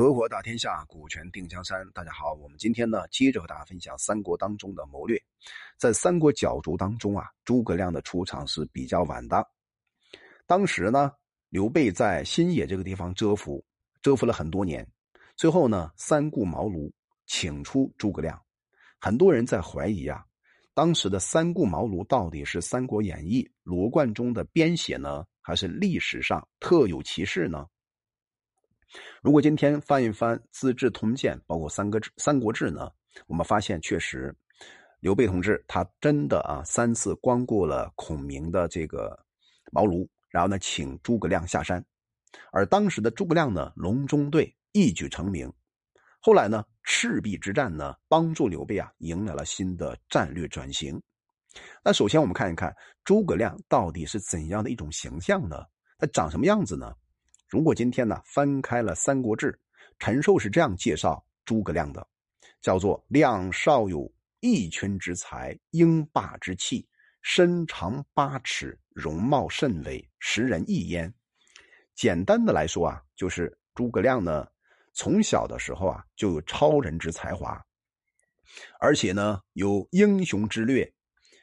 合伙打天下，股权定江山。大家好，我们今天呢，接着和大家分享三国当中的谋略。在三国角逐当中啊，诸葛亮的出场是比较晚的。当时呢，刘备在新野这个地方蛰伏，蛰伏了很多年。最后呢，三顾茅庐，请出诸葛亮。很多人在怀疑啊，当时的三顾茅庐到底是《三国演义》罗贯中的编写呢，还是历史上特有其事呢？如果今天翻一翻《资治通鉴》，包括《三个三国志》呢，我们发现确实，刘备同志他真的啊三次光顾了孔明的这个茅庐，然后呢请诸葛亮下山，而当时的诸葛亮呢隆中对一举成名，后来呢赤壁之战呢帮助刘备啊迎来了新的战略转型。那首先我们看一看诸葛亮到底是怎样的一种形象呢？他长什么样子呢？如果今天呢翻开了《三国志》，陈寿是这样介绍诸葛亮的，叫做“亮少有一群之才，英霸之气，身长八尺，容貌甚伟，识人一焉。”简单的来说啊，就是诸葛亮呢从小的时候啊就有超人之才华，而且呢有英雄之略，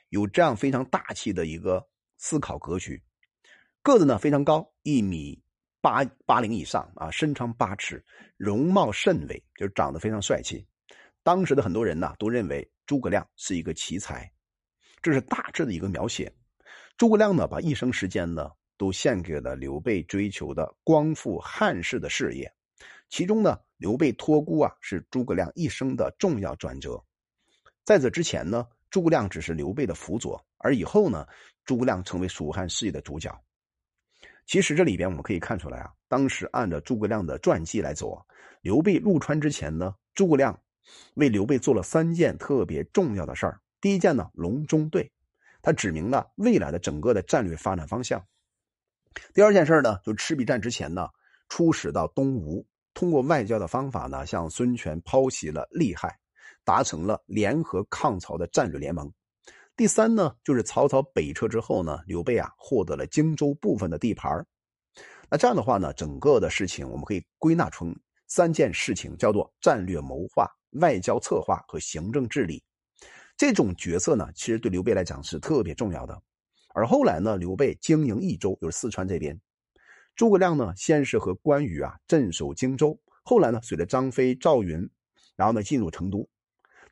有这样非常大气的一个思考格局，个子呢非常高，一米。八八零以上啊，身长八尺，容貌甚伟，就是长得非常帅气。当时的很多人呢，都认为诸葛亮是一个奇才，这是大致的一个描写。诸葛亮呢，把一生时间呢，都献给了刘备追求的光复汉室的事业。其中呢，刘备托孤啊，是诸葛亮一生的重要转折。在此之前呢，诸葛亮只是刘备的辅佐，而以后呢，诸葛亮成为蜀汉事业的主角。其实这里边我们可以看出来啊，当时按照诸葛亮的传记来走啊，刘备入川之前呢，诸葛亮为刘备做了三件特别重要的事儿。第一件呢，隆中对，他指明了未来的整个的战略发展方向。第二件事呢，就赤壁战之前呢，出使到东吴，通过外交的方法呢，向孙权剖析了利害，达成了联合抗曹的战略联盟。第三呢，就是曹操北撤之后呢，刘备啊获得了荆州部分的地盘那这样的话呢，整个的事情我们可以归纳成三件事情，叫做战略谋划、外交策划和行政治理。这种角色呢，其实对刘备来讲是特别重要的。而后来呢，刘备经营益州，就是四川这边；诸葛亮呢，先是和关羽啊镇守荆州，后来呢，随着张飞、赵云，然后呢进入成都。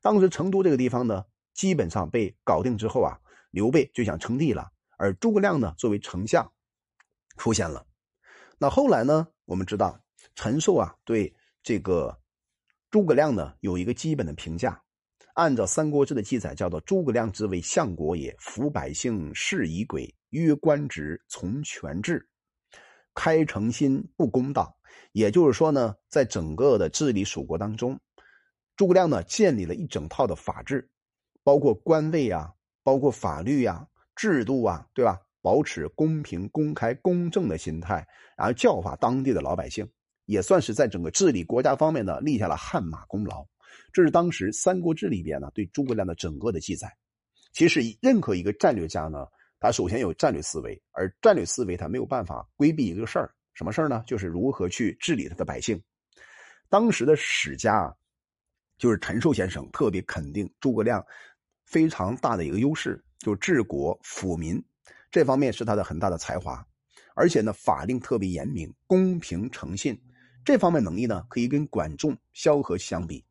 当时成都这个地方呢。基本上被搞定之后啊，刘备就想称帝了，而诸葛亮呢作为丞相出现了。那后来呢，我们知道陈寿啊对这个诸葛亮呢有一个基本的评价，按照《三国志》的记载，叫做“诸葛亮之为相国也，服百姓，事以鬼，约官职，从权制，开诚心，不公道。”也就是说呢，在整个的治理蜀国当中，诸葛亮呢建立了一整套的法制。包括官位啊，包括法律呀、制度啊，对吧？保持公平、公开、公正的心态，然后教化当地的老百姓，也算是在整个治理国家方面呢立下了汗马功劳。这是当时《三国志》里边呢对诸葛亮的整个的记载。其实，任何一个战略家呢，他首先有战略思维，而战略思维他没有办法规避一个事儿，什么事儿呢？就是如何去治理他的百姓。当时的史家，就是陈寿先生，特别肯定诸葛亮。非常大的一个优势，就治国抚民这方面是他的很大的才华，而且呢，法令特别严明，公平诚信这方面能力呢，可以跟管仲、萧何相比。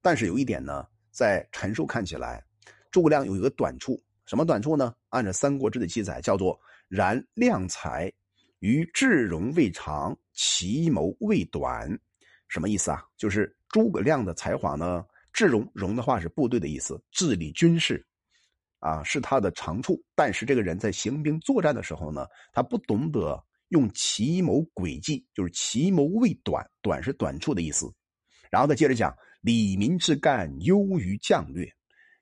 但是有一点呢，在陈寿看起来，诸葛亮有一个短处，什么短处呢？按照《三国志》的记载，叫做“然量才于智容未长，奇谋未短”。什么意思啊？就是诸葛亮的才华呢？智容容的话是部队的意思，治理军事，啊是他的长处。但是这个人在行兵作战的时候呢，他不懂得用奇谋诡计，就是奇谋未短，短是短处的意思。然后他接着讲，李民之干优于将略，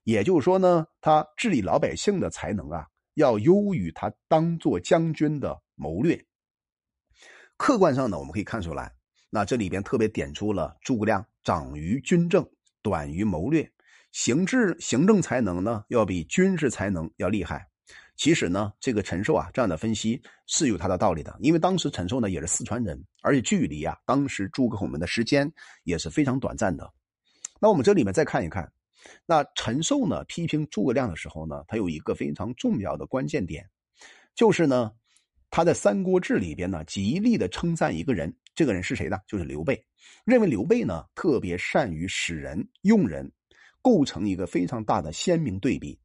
也就是说呢，他治理老百姓的才能啊，要优于他当做将军的谋略。客观上呢，我们可以看出来，那这里边特别点出了诸葛亮长于军政。短于谋略，行治行政才能呢，要比军事才能要厉害。其实呢，这个陈寿啊这样的分析是有他的道理的，因为当时陈寿呢也是四川人，而且距离啊当时诸葛孔明的时间也是非常短暂的。那我们这里面再看一看，那陈寿呢批评诸葛亮的时候呢，他有一个非常重要的关键点，就是呢他在《三国志》里边呢极力的称赞一个人，这个人是谁呢？就是刘备，认为刘备呢特别善于使人用人，构成一个非常大的鲜明对比。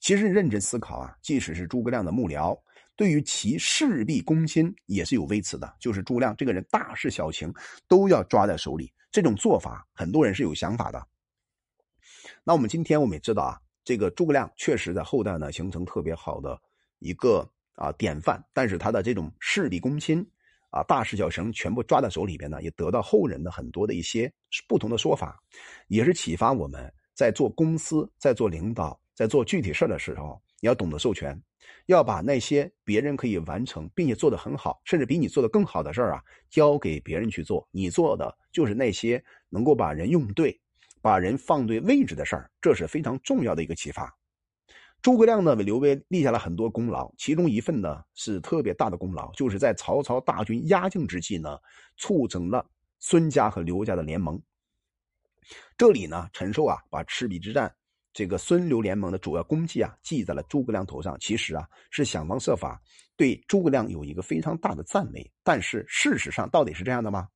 其实认真思考啊，即使是诸葛亮的幕僚，对于其事必躬亲也是有微词的。就是诸葛亮这个人，大事小情都要抓在手里，这种做法，很多人是有想法的。那我们今天我们也知道啊，这个诸葛亮确实在后代呢形成特别好的一个啊典范，但是他的这种事必躬亲啊，大事小情全部抓在手里边呢，也得到后人的很多的一些不同的说法，也是启发我们在做公司，在做领导。在做具体事的时候，你要懂得授权，要把那些别人可以完成并且做得很好，甚至比你做的更好的事啊，交给别人去做。你做的就是那些能够把人用对、把人放对位置的事儿，这是非常重要的一个启发。诸葛亮呢，为刘备立下了很多功劳，其中一份呢是特别大的功劳，就是在曹操大军压境之际呢，促成了孙家和刘家的联盟。这里呢，陈寿啊，把赤壁之战。这个孙刘联盟的主要功绩啊，记在了诸葛亮头上。其实啊，是想方设法对诸葛亮有一个非常大的赞美。但是事实上，到底是这样的吗？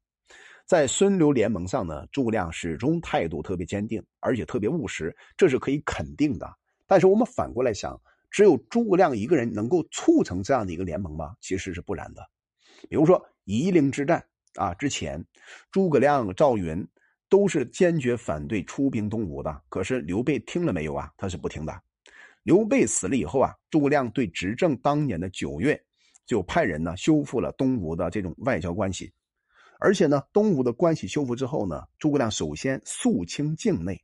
在孙刘联盟上呢，诸葛亮始终态度特别坚定，而且特别务实，这是可以肯定的。但是我们反过来想，只有诸葛亮一个人能够促成这样的一个联盟吗？其实是不然的。比如说夷陵之战啊，之前诸葛亮、赵云。都是坚决反对出兵东吴的，可是刘备听了没有啊？他是不听的。刘备死了以后啊，诸葛亮对执政当年的九月，就派人呢修复了东吴的这种外交关系，而且呢，东吴的关系修复之后呢，诸葛亮首先肃清境内。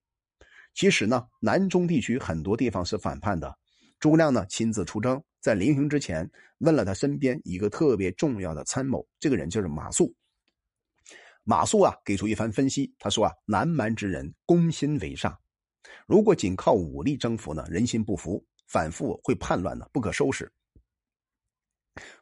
其实呢，南中地区很多地方是反叛的，诸葛亮呢亲自出征，在临行之前问了他身边一个特别重要的参谋，这个人就是马谡。马谡啊，给出一番分析。他说啊，南蛮之人攻心为上，如果仅靠武力征服呢，人心不服，反复会叛乱的，不可收拾。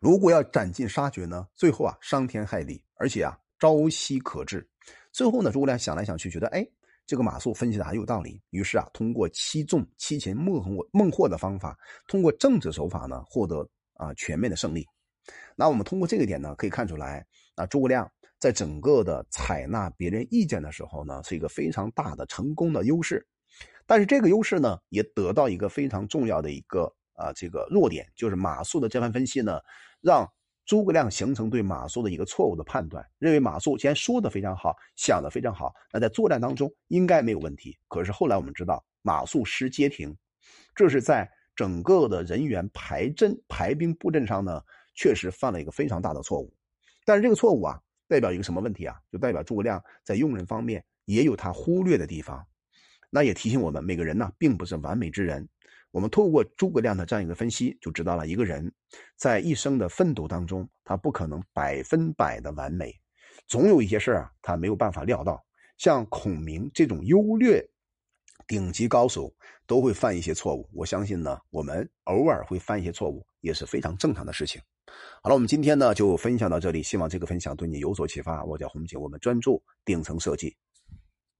如果要斩尽杀绝呢，最后啊，伤天害理，而且啊，朝夕可至。最后呢，诸葛亮想来想去，觉得哎，这个马谡分析的很有道理。于是啊，通过七纵、七擒、孟获、孟获的方法，通过政治手法呢，获得啊全面的胜利。那我们通过这个点呢，可以看出来啊，诸葛亮。在整个的采纳别人意见的时候呢，是一个非常大的成功的优势，但是这个优势呢，也得到一个非常重要的一个啊这个弱点，就是马谡的这番分析呢，让诸葛亮形成对马谡的一个错误的判断，认为马谡既然说的非常好，想的非常好，那在作战当中应该没有问题。可是后来我们知道，马谡失街亭，这是在整个的人员排阵排兵布阵上呢，确实犯了一个非常大的错误。但是这个错误啊。代表一个什么问题啊？就代表诸葛亮在用人方面也有他忽略的地方，那也提醒我们每个人呢，并不是完美之人。我们透过诸葛亮的这样一个分析，就知道了一个人在一生的奋斗当中，他不可能百分百的完美，总有一些事啊，他没有办法料到。像孔明这种优劣顶级高手，都会犯一些错误。我相信呢，我们偶尔会犯一些错误，也是非常正常的事情。好了，我们今天呢就分享到这里，希望这个分享对你有所启发。我叫洪姐，我们专注顶层设计。